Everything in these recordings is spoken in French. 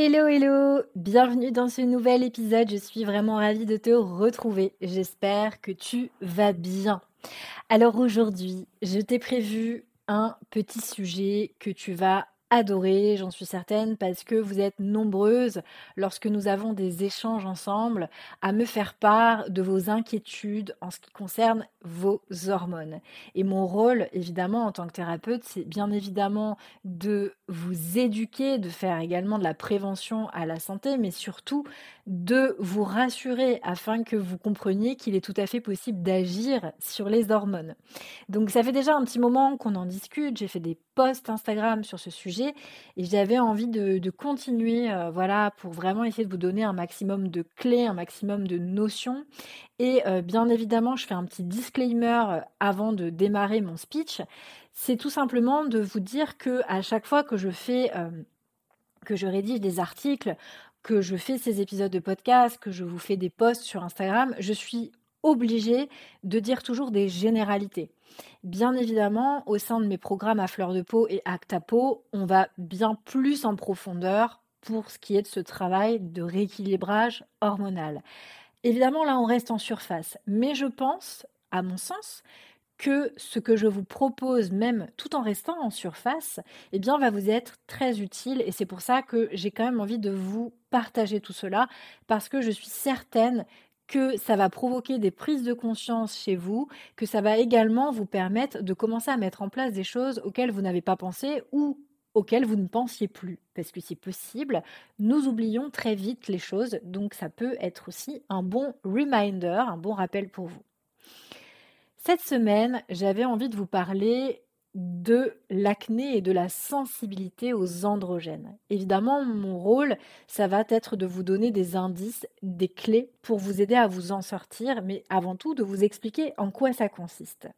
Hello hello, bienvenue dans ce nouvel épisode, je suis vraiment ravie de te retrouver, j'espère que tu vas bien. Alors aujourd'hui, je t'ai prévu un petit sujet que tu vas adoré, j'en suis certaine, parce que vous êtes nombreuses, lorsque nous avons des échanges ensemble, à me faire part de vos inquiétudes en ce qui concerne vos hormones. Et mon rôle, évidemment, en tant que thérapeute, c'est bien évidemment de vous éduquer, de faire également de la prévention à la santé, mais surtout de vous rassurer afin que vous compreniez qu'il est tout à fait possible d'agir sur les hormones. Donc ça fait déjà un petit moment qu'on en discute, j'ai fait des Instagram sur ce sujet et j'avais envie de, continuer euh, voilà pour vraiment essayer de vous donner un maximum de clés, un maximum de notions et euh, bien évidemment, je fais un petit disclaimer euh, avant de démarrer mon speech, c'est tout simplement de vous dire que à chaque fois que je fais que je rédige des articles que je fais ces épisodes de podcast, que je vous fais des posts sur Instagram, je suis obligée de dire toujours des généralités. Bien évidemment, au sein de mes programmes à fleur de peau et acta peau, on va bien plus en profondeur pour ce qui est de ce travail de rééquilibrage hormonal. Évidemment, là, on reste en surface, mais je pense, à mon sens, que ce que je vous propose, même tout en restant en surface, eh bien, va vous être très utile. Et c'est pour ça que j'ai quand même envie de vous partager tout cela, parce que je suis certaine que ça va provoquer des prises de conscience chez vous, que ça va également vous permettre de commencer à mettre en place des choses auxquelles vous n'avez pas pensé ou auxquelles vous ne pensiez plus. Parce que c'est possible, nous oublions très vite les choses, donc ça peut être aussi un bon reminder, un bon rappel pour vous. Cette semaine, j'avais envie de vous parler de l'acné et de la sensibilité aux androgènes. Évidemment, mon rôle, ça va être de vous donner des indices, des clés pour vous aider à vous en sortir, mais avant tout de vous expliquer en quoi ça consiste.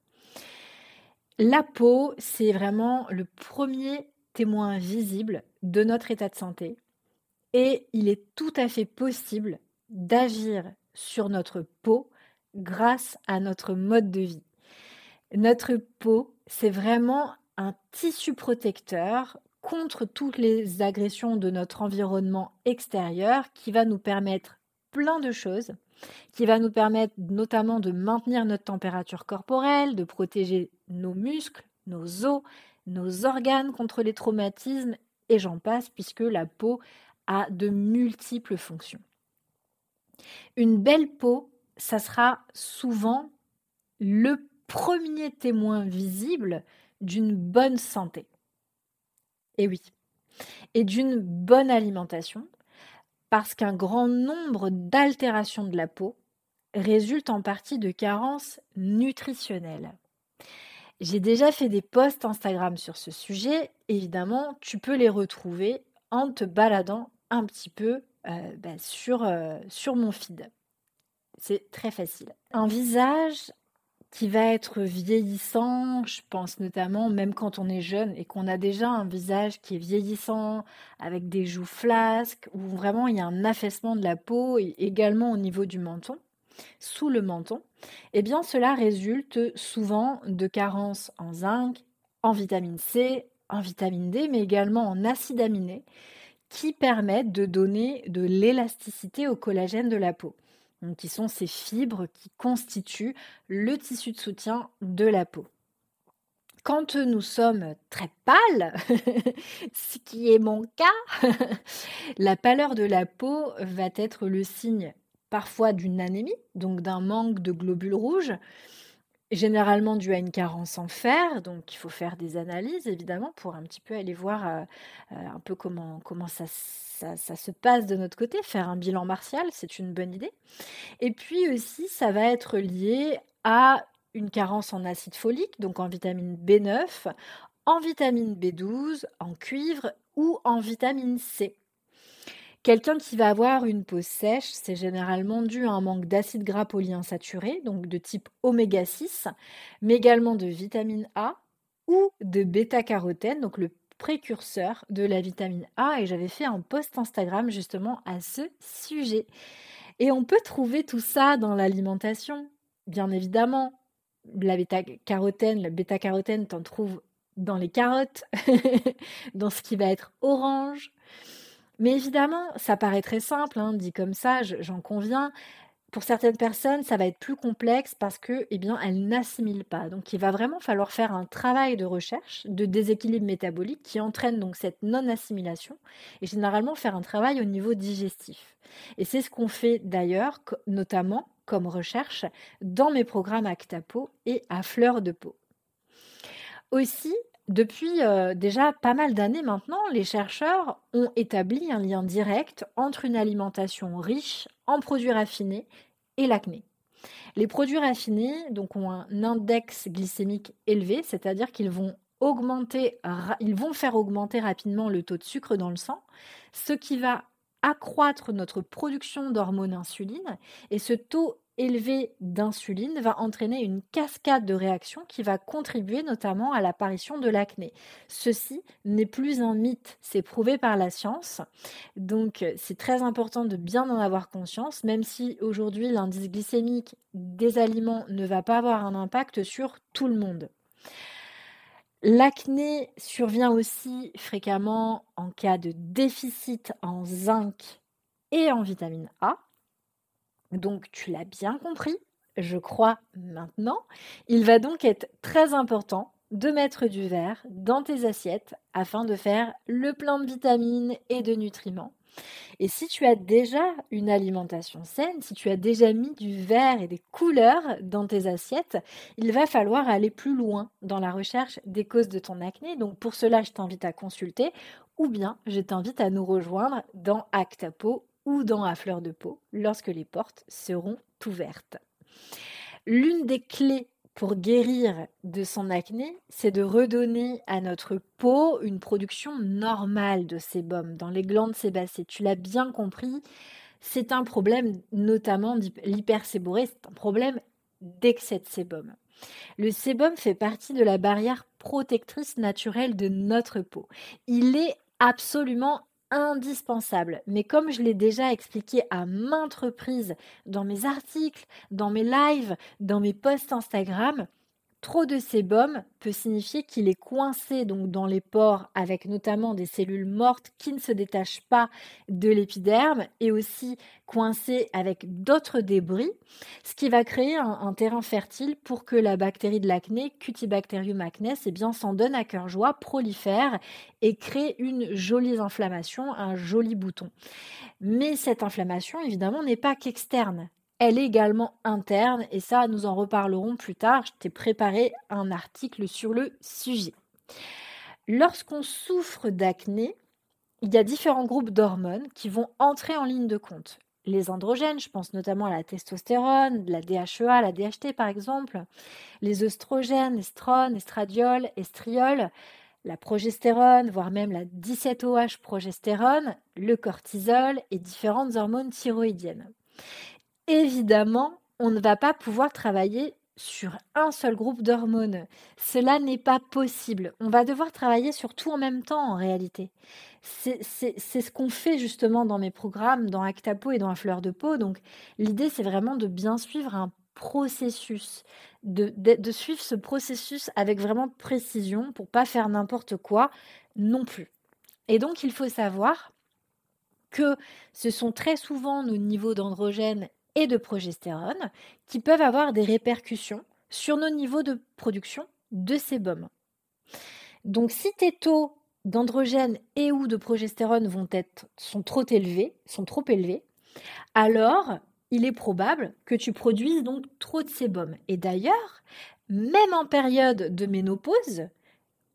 La peau, c'est vraiment le premier témoin visible de notre état de santé et il est tout à fait possible d'agir sur notre peau grâce à notre mode de vie. Notre peau, c'est vraiment un tissu protecteur contre toutes les agressions de notre environnement extérieur qui va nous permettre plein de choses, qui va nous permettre notamment de maintenir notre température corporelle, de protéger nos muscles, nos os, nos organes contre les traumatismes et j'en passe puisque la peau a de multiples fonctions. Une belle peau, ça sera souvent le premier témoin visible d'une bonne santé. Et oui, et d'une bonne alimentation, parce qu'un grand nombre d'altérations de la peau résultent en partie de carences nutritionnelles. J'ai déjà fait des posts Instagram sur ce sujet, évidemment, tu peux les retrouver en te baladant un petit peu euh, bah, sur, euh, sur mon feed. C'est très facile. Un visage qui va être vieillissant, je pense notamment même quand on est jeune et qu'on a déjà un visage qui est vieillissant, avec des joues flasques, où vraiment il y a un affaissement de la peau et également au niveau du menton, sous le menton, eh bien cela résulte souvent de carences en zinc, en vitamine C, en vitamine D, mais également en acides aminés, qui permettent de donner de l'élasticité au collagène de la peau qui sont ces fibres qui constituent le tissu de soutien de la peau. Quand nous sommes très pâles, ce qui est mon cas, la pâleur de la peau va être le signe parfois d'une anémie, donc d'un manque de globules rouges, généralement dû à une carence en fer, donc il faut faire des analyses évidemment pour un petit peu aller voir euh, euh, un peu comment, comment ça, ça, se passe de notre côté, faire un bilan martial, c'est une bonne idée. Et puis aussi, ça va être lié à une carence en acide folique, donc en vitamine B9, en vitamine B12, en cuivre ou en vitamine C. Quelqu'un qui va avoir une peau sèche, c'est généralement dû à un manque d'acide gras polyinsaturé, donc de type oméga 6, mais également de vitamine A ou de bêta-carotène, donc le précurseur de la vitamine A. Et j'avais fait un post Instagram justement à ce sujet. Et on peut trouver tout ça dans l'alimentation, bien évidemment. La bêta-carotène, la bêta-carotène, t'en trouves dans les carottes, dans ce qui va être orange, mais évidemment, ça paraît très simple, hein, dit comme ça, j'en conviens. Pour certaines personnes, ça va être plus complexe parce que, eh bien, elles n'assimilent pas. Donc, il va vraiment falloir faire un travail de recherche, de déséquilibre métabolique qui entraîne donc cette non-assimilation et généralement faire un travail au niveau digestif. Et c'est ce qu'on fait d'ailleurs, notamment comme recherche dans mes programmes Actapo et à fleur de peau. Aussi, depuis euh, déjà pas mal d'années maintenant, les chercheurs ont établi un lien direct entre une alimentation riche en produits raffinés et l'acné. Les produits raffinés donc, ont un index glycémique élevé, c'est-à-dire qu'ils vont faire augmenter rapidement le taux de sucre dans le sang, ce qui va accroître notre production d'hormones insuline et ce taux élevé d'insuline va entraîner une cascade de réactions qui va contribuer notamment à l'apparition de l'acné. Ceci n'est plus un mythe, c'est prouvé par la science. Donc c'est très important de bien en avoir conscience, même si aujourd'hui l'indice glycémique des aliments ne va pas avoir un impact sur tout le monde. L'acné survient aussi fréquemment en cas de déficit en zinc et en vitamine A. Donc tu l'as bien compris, je crois maintenant. Il va donc être très important de mettre du verre dans tes assiettes afin de faire le plein de vitamines et de nutriments. Et si tu as déjà une alimentation saine, si tu as déjà mis du verre et des couleurs dans tes assiettes, il va falloir aller plus loin dans la recherche des causes de ton acné. Donc pour cela, je t'invite à consulter ou bien je t'invite à nous rejoindre dans Actapo ou dans À fleur de peau lorsque les portes seront ouvertes. L'une des clés pour guérir de son acné, c'est de redonner à notre peau une production normale de sébum dans les glandes sébacées. Tu l'as bien compris, c'est un problème notamment l'hyperséborée, c'est un problème d'excès de sébum. Le sébum fait partie de la barrière protectrice naturelle de notre peau. Il est absolument indispensable. Mais comme je l'ai déjà expliqué à maintes reprises dans mes articles, dans mes lives, dans mes posts Instagram, Trop de sébum peut signifier qu'il est coincé donc dans les pores avec notamment des cellules mortes qui ne se détachent pas de l'épiderme et aussi coincé avec d'autres débris, ce qui va créer un, terrain fertile pour que la bactérie de l'acné, Cutibacterium acnes, eh bien s'en donne à cœur joie, prolifère et crée une jolie inflammation, un joli bouton. Mais cette inflammation évidemment n'est pas qu'externe, elle est également interne et ça, nous en reparlerons plus tard. Je t'ai préparé un article sur le sujet. Lorsqu'on souffre d'acné, il y a différents groupes d'hormones qui vont entrer en ligne de compte. Les androgènes, je pense notamment à la testostérone, la DHEA, la DHT par exemple, les oestrogènes, estrone, estradiol, estriol, la progestérone, voire même la 17OH progestérone, le cortisol et différentes hormones thyroïdiennes évidemment, on ne va pas pouvoir travailler sur un seul groupe d'hormones. Cela n'est pas possible. On va devoir travailler sur tout en même temps en réalité. C'est ce qu'on fait justement dans mes programmes, dans Actapo et dans la fleur de peau. Donc l'idée, c'est vraiment de bien suivre un processus, de, de, suivre ce processus avec vraiment précision pour pas faire n'importe quoi non plus. Et donc il faut savoir que ce sont très souvent nos niveaux d'androgènes de progestérone qui peuvent avoir des répercussions sur nos niveaux de production de sébum. Donc si tes taux d'androgène et ou de progestérone vont être, sont trop élevés, sont trop élevés, alors il est probable que tu produises donc trop de sébum. Et d'ailleurs, même en période de ménopause,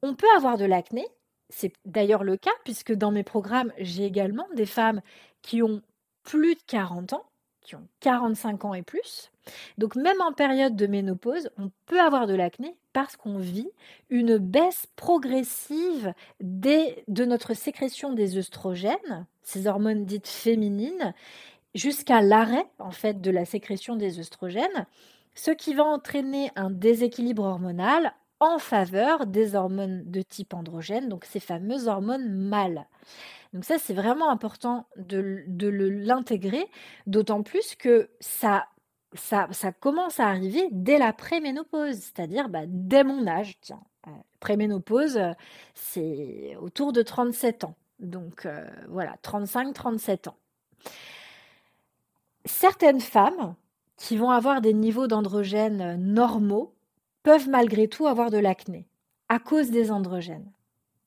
on peut avoir de l'acné. C'est d'ailleurs le cas puisque dans mes programmes, j'ai également des femmes qui ont plus de 40 ans qui ont 45 ans et plus. Donc même en période de ménopause, on peut avoir de l'acné parce qu'on vit une baisse progressive de notre sécrétion des œstrogènes, ces hormones dites féminines, jusqu'à l'arrêt en fait de la sécrétion des œstrogènes, ce qui va entraîner un déséquilibre hormonal en faveur des hormones de type androgène, donc ces fameuses hormones mâles. Donc ça, c'est vraiment important de, l'intégrer, d'autant plus que ça, commence à arriver dès la préménopause, c'est-à-dire bah, dès mon âge. Tiens, euh, préménopause, c'est autour de 37 ans. Donc euh, voilà, 35-37 ans. Certaines femmes qui vont avoir des niveaux d'androgènes normaux peuvent malgré tout avoir de l'acné à cause des androgènes.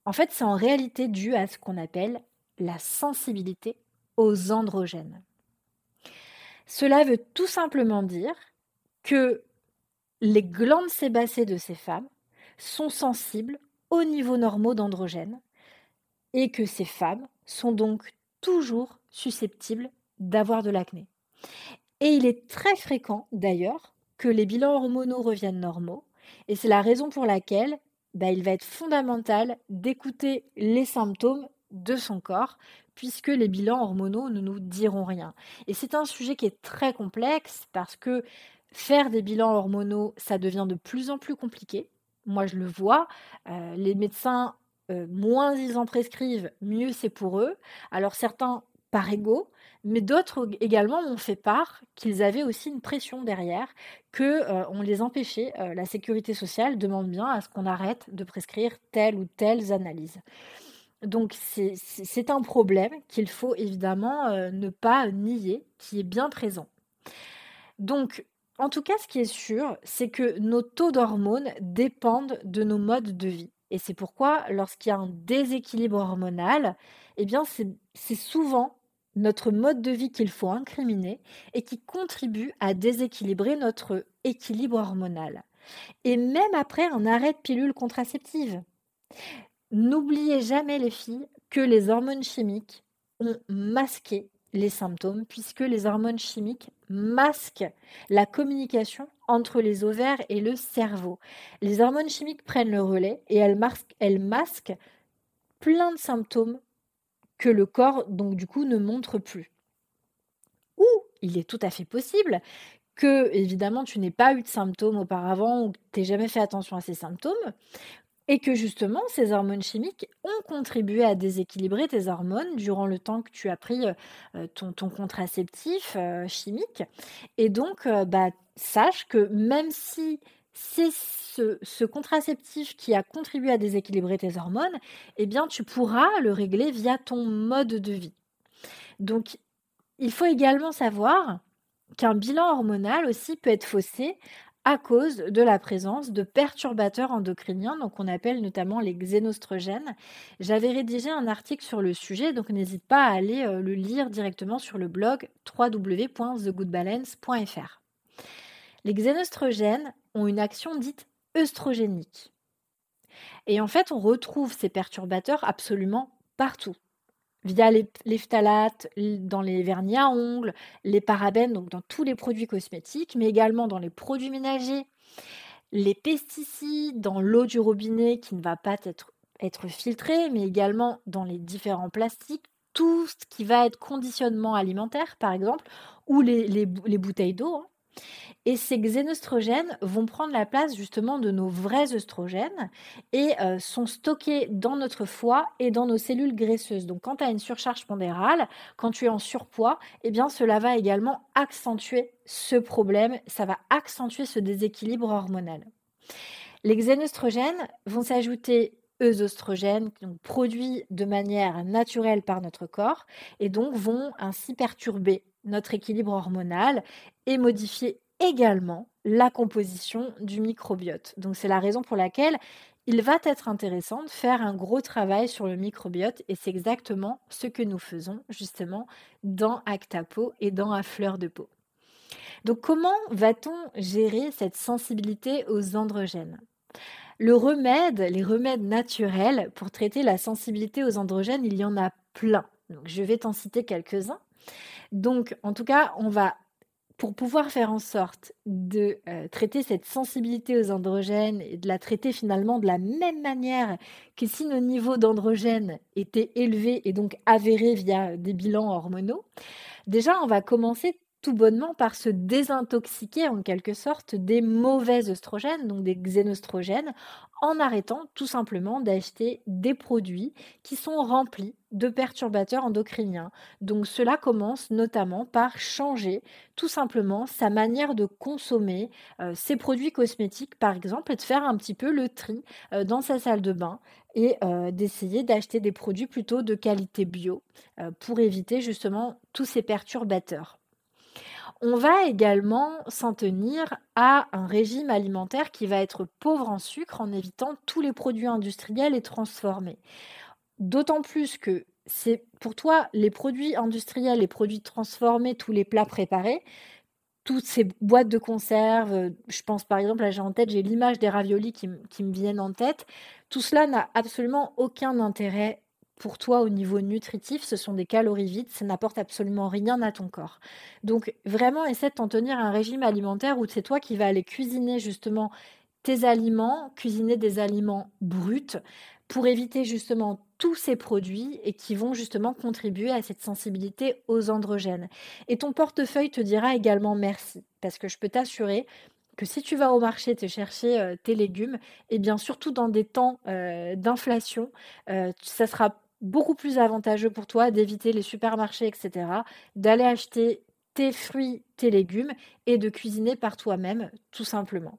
En fait, c'est en réalité dû à ce qu'on appelle la sensibilité aux androgènes. Cela veut tout simplement dire que les glandes sébacées de ces femmes sont sensibles aux niveaux normaux d'androgènes et que ces femmes sont donc toujours susceptibles d'avoir de l'acné. Et il est très fréquent d'ailleurs que les bilans hormonaux reviennent normaux et c'est la raison pour laquelle bah, il va être fondamental d'écouter les symptômes de son corps, puisque les bilans hormonaux ne nous diront rien. Et c'est un sujet qui est très complexe parce que faire des bilans hormonaux, ça devient de plus en plus compliqué. Moi, je le vois. Euh, les médecins, euh, moins ils en prescrivent, mieux c'est pour eux. Alors certains par ego, mais d'autres également m'ont fait part qu'ils avaient aussi une pression derrière, que euh, on les empêchait. Euh, la sécurité sociale demande bien à ce qu'on arrête de prescrire telle ou telle analyse. Donc c'est un problème qu'il faut évidemment euh, ne pas nier, qui est bien présent. Donc en tout cas, ce qui est sûr, c'est que nos taux d'hormones dépendent de nos modes de vie. Et c'est pourquoi, lorsqu'il y a un déséquilibre hormonal, eh bien, c'est souvent notre mode de vie qu'il faut incriminer et qui contribue à déséquilibrer notre équilibre hormonal. Et même après un arrêt de pilule contraceptive. N'oubliez jamais les filles que les hormones chimiques ont masqué les symptômes puisque les hormones chimiques masquent la communication entre les ovaires et le cerveau. Les hormones chimiques prennent le relais et elles masquent, elles masquent plein de symptômes que le corps, donc du coup, ne montre plus. Ou il est tout à fait possible que, évidemment, tu n'aies pas eu de symptômes auparavant ou que tu n'aies jamais fait attention à ces symptômes, et que justement, ces hormones chimiques ont contribué à déséquilibrer tes hormones durant le temps que tu as pris euh, ton, contraceptif euh, chimique. Et donc, euh, bah, sache que même si c'est ce, contraceptif qui a contribué à déséquilibrer tes hormones, eh bien, tu pourras le régler via ton mode de vie. Donc, il faut également savoir qu'un bilan hormonal aussi peut être faussé à cause de la présence de perturbateurs endocriniens, donc on appelle notamment les xénostrogènes. J'avais rédigé un article sur le sujet, donc n'hésite pas à aller euh, le lire directement sur le blog www.thegoodbalance.fr. Les xénostrogènes ont une action dite œstrogénique. Et en fait, on retrouve ces perturbateurs absolument partout. Via les, phtalates, dans les vernis à ongles, les parabènes, donc dans tous les produits cosmétiques, mais également dans les produits ménagers, les pesticides, dans l'eau du robinet qui ne va pas être, filtrée, mais également dans les différents plastiques, tout ce qui va être conditionnement alimentaire, par exemple, ou les, bouteilles d'eau. Hein. Et ces xénostrogènes vont prendre la place justement de nos vrais œstrogènes et euh, sont stockés dans notre foie et dans nos cellules graisseuses. Donc quand tu as une surcharge pondérale, quand tu es en surpoids, eh cela va également accentuer ce problème, ça va accentuer ce déséquilibre hormonal. Les xénostrogènes vont s'ajouter aux oestrogènes, produits de manière naturelle par notre corps, et donc vont ainsi perturber notre équilibre hormonal et modifier également la composition du microbiote. Donc c'est la raison pour laquelle il va être intéressant de faire un gros travail sur le microbiote et c'est exactement ce que nous faisons justement dans Actapo et dans A Fleur de Peau. Donc comment va-t-on gérer cette sensibilité aux androgènes? Le remède, les remèdes naturels pour traiter la sensibilité aux androgènes, il y en a plein. Donc je vais t'en citer quelques-uns. Donc, en tout cas, on va pour pouvoir faire en sorte de euh, traiter cette sensibilité aux androgènes et de la traiter finalement de la même manière que si nos niveaux d'androgènes étaient élevés et donc avérés via des bilans hormonaux, déjà on va commencer tout bonnement par se désintoxiquer en quelque sorte des mauvais oestrogènes, donc des xénostrogènes, en arrêtant tout simplement d'acheter des produits qui sont remplis de perturbateurs endocriniens. Donc cela commence notamment par changer tout simplement sa manière de consommer euh, ses produits cosmétiques par exemple et de faire un petit peu le tri euh, dans sa salle de bain et euh, d'essayer d'acheter des produits plutôt de qualité bio pour éviter justement tous ces perturbateurs. On va également s'en tenir à un régime alimentaire qui va être pauvre en sucre en évitant tous les produits industriels et transformés. D'autant plus que c'est pour toi les produits industriels, les produits transformés, tous les plats préparés, toutes ces boîtes de conserve, euh, je pense par exemple, là j'ai en tête, j'ai l'image des raviolis qui, qui me viennent en tête, tout cela n'a absolument aucun intérêt pour toi au niveau nutritif, ce sont des calories vides, ça n'apporte absolument rien à ton corps. Donc vraiment, essaie de t'en tenir un régime alimentaire où c'est toi qui vas aller cuisiner justement tes aliments, cuisiner des aliments bruts pour éviter justement tous ces produits et qui vont justement contribuer à cette sensibilité aux androgènes. Et ton portefeuille te dira également merci, parce que je peux t'assurer que si tu vas au marché te chercher euh, tes légumes, et eh bien surtout dans des temps euh, d'inflation, euh, ça sera beaucoup plus avantageux pour toi d'éviter les supermarchés, etc., d'aller acheter tes fruits, tes légumes et de cuisiner par toi-même, tout simplement.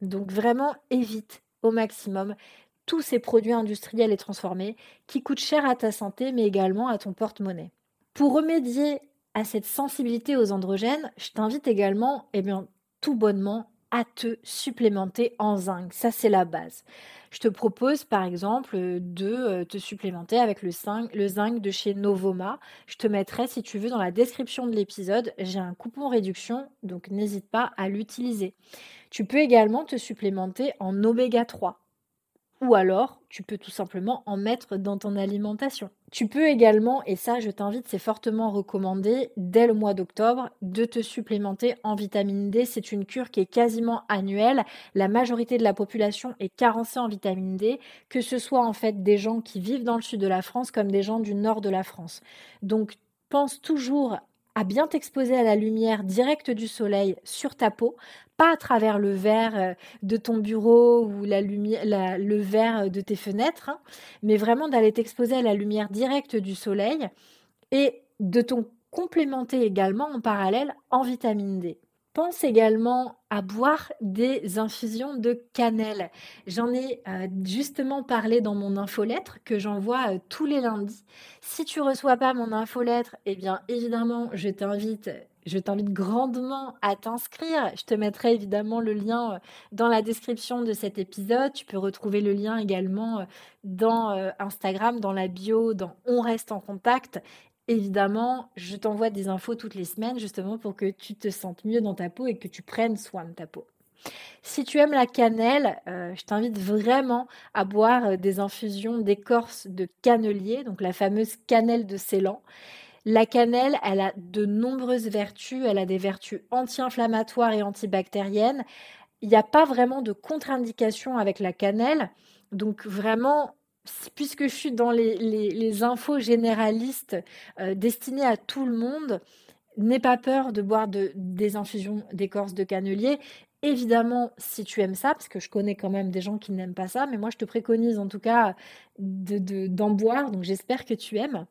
Donc vraiment, évite au maximum tous ces produits industriels et transformés qui coûtent cher à ta santé, mais également à ton porte-monnaie. Pour remédier à cette sensibilité aux androgènes, je t'invite également, eh bien, tout bonnement, à te supplémenter en zinc. Ça, c'est la base. Je te propose par exemple de euh, te supplémenter avec le zinc, le zinc de chez Novoma. Je te mettrai, si tu veux, dans la description de l'épisode, j'ai un coupon réduction, donc n'hésite pas à l'utiliser. Tu peux également te supplémenter en oméga 3 ou alors tu peux tout simplement en mettre dans ton alimentation. Tu peux également, et ça je t'invite, c'est fortement recommandé, dès le mois d'octobre, de te supplémenter en vitamine D. C'est une cure qui est quasiment annuelle. La majorité de la population est carencée en vitamine D, que ce soit en fait des gens qui vivent dans le sud de la France comme des gens du nord de la France. Donc pense toujours à bien t'exposer à la lumière directe du soleil sur ta peau, pas à travers le verre euh, de ton bureau ou la lumière, le verre de tes fenêtres, hein, mais vraiment d'aller t'exposer à la lumière directe du soleil et de ton complémenter également en parallèle en vitamine D. Pense également à boire des infusions de cannelle. J'en ai euh, justement parlé dans mon infolettre que j'envoie euh, tous les lundis. Si tu reçois pas mon infolettre, eh bien évidemment, je t'invite je t'invite grandement à t'inscrire. Je te mettrai évidemment le lien euh, dans la description de cet épisode. Tu peux retrouver le lien également dans Instagram, dans la bio, dans On reste en contact évidemment, je t'envoie des infos toutes les semaines justement pour que tu te sentes mieux dans ta peau et que tu prennes soin de ta peau. Si tu aimes la cannelle, euh, je t'invite vraiment à boire euh, des infusions d'écorce de cannelier, donc la fameuse cannelle de Ceylan. La cannelle, elle a de nombreuses vertus, elle a des vertus anti-inflammatoires et antibactériennes. Il n'y a pas vraiment de contre-indication avec la cannelle. Donc vraiment, puisque je suis dans les, infos généralistes euh, destinées à tout le monde, n'aie pas peur de boire des infusions d'écorce de cannelier. Évidemment, si tu aimes ça, parce que je connais quand même des gens qui n'aiment pas ça, mais moi je te préconise en tout cas d'en boire, donc j'espère que tu aimes.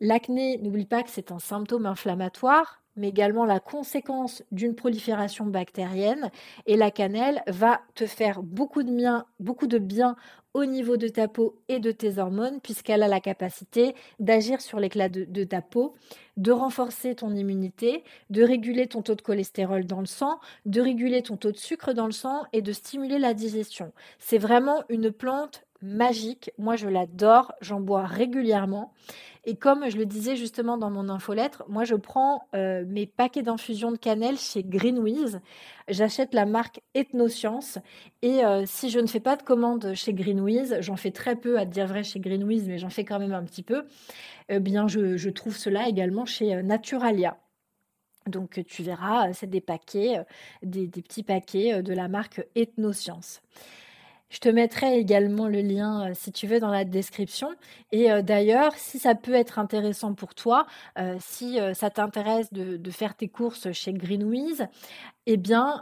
L'acné, n'oublie pas que c'est un symptôme inflammatoire mais également la conséquence d'une prolifération bactérienne. Et la cannelle va te faire beaucoup de bien, beaucoup de bien au niveau de ta peau et de tes hormones, puisqu'elle a la capacité d'agir sur l'éclat de, ta peau, de renforcer ton immunité, de réguler ton taux de cholestérol dans le sang, de réguler ton taux de sucre dans le sang et de stimuler la digestion. C'est vraiment une plante magique. Moi, je l'adore, j'en bois régulièrement. Et comme je le disais justement dans mon infolettre, moi, je prends euh, mes paquets d'infusion de cannelle chez Greenwiz. J'achète la marque Ethnoscience. Et euh, si je ne fais pas de commande chez Greenwiz, j'en fais très peu, à dire vrai, chez Greenwiz, mais j'en fais quand même un petit peu, eh bien, je, trouve cela également chez euh, Naturalia. Donc tu verras, c'est des paquets, des, petits paquets de la marque Ethnoscience. Je te mettrai également le lien, euh, si tu veux, dans la description. Et euh, d'ailleurs, si ça peut être intéressant pour toi, euh, si ça t'intéresse de, faire tes courses chez Greenwiz, eh bien,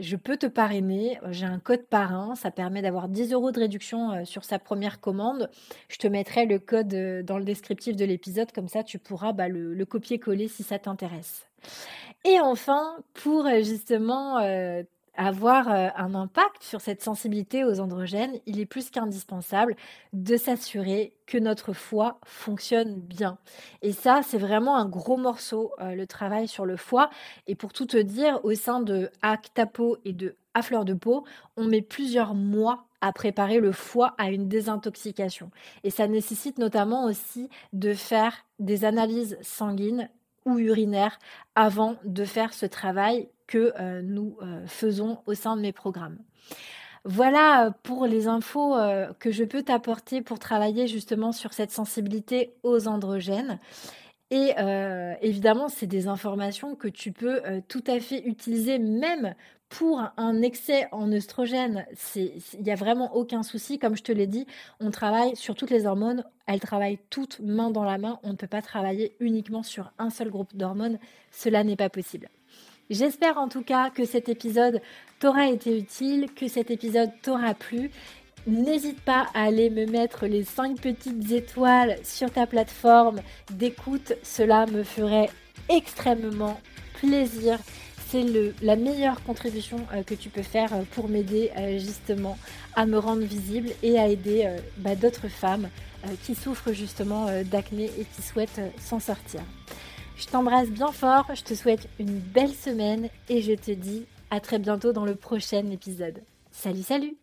je peux te parrainer. J'ai un code parrain. Ça permet d'avoir 10 euros de réduction sur sa première commande. Je te mettrai le code dans le descriptif de l'épisode. Comme ça, tu pourras bah, le copier-coller si ça t'intéresse. Et enfin, pour justement avoir euh, un impact sur cette sensibilité aux androgènes, il est plus qu'indispensable de s'assurer que notre foie fonctionne bien. Et ça, c'est vraiment un gros morceau, euh, le travail sur le foie. Et pour tout te dire, au sein de Actapo et de À fleur de peau, on met plusieurs mois à préparer le foie à une désintoxication. Et ça nécessite notamment aussi de faire des analyses sanguines ou urinaires avant de faire ce travail que euh, nous euh, faisons au sein de mes programmes. Voilà euh, pour les infos que je peux t'apporter pour travailler justement sur cette sensibilité aux androgènes. Et évidemment, c'est des informations que tu peux tout à fait utiliser même pour un excès en œstrogène. Il n'y a vraiment aucun souci. Comme je te l'ai dit, on travaille sur toutes les hormones. Elles travaillent toutes main dans la main. On ne peut pas travailler uniquement sur un seul groupe d'hormones. Cela n'est pas possible. J'espère en tout cas que cet épisode t'aura été utile, que cet épisode t'aura plu. N'hésite pas à aller me mettre les 5 petites étoiles sur ta plateforme d'écoute. Cela me ferait extrêmement plaisir. C'est la meilleure contribution euh, que tu peux faire euh, pour m'aider euh, justement à me rendre visible et à aider bah, d'autres femmes qui souffrent justement d'acné et qui souhaitent s'en sortir. Je t'embrasse bien fort, je te souhaite une belle semaine et je te dis à très bientôt dans le prochain épisode. Salut salut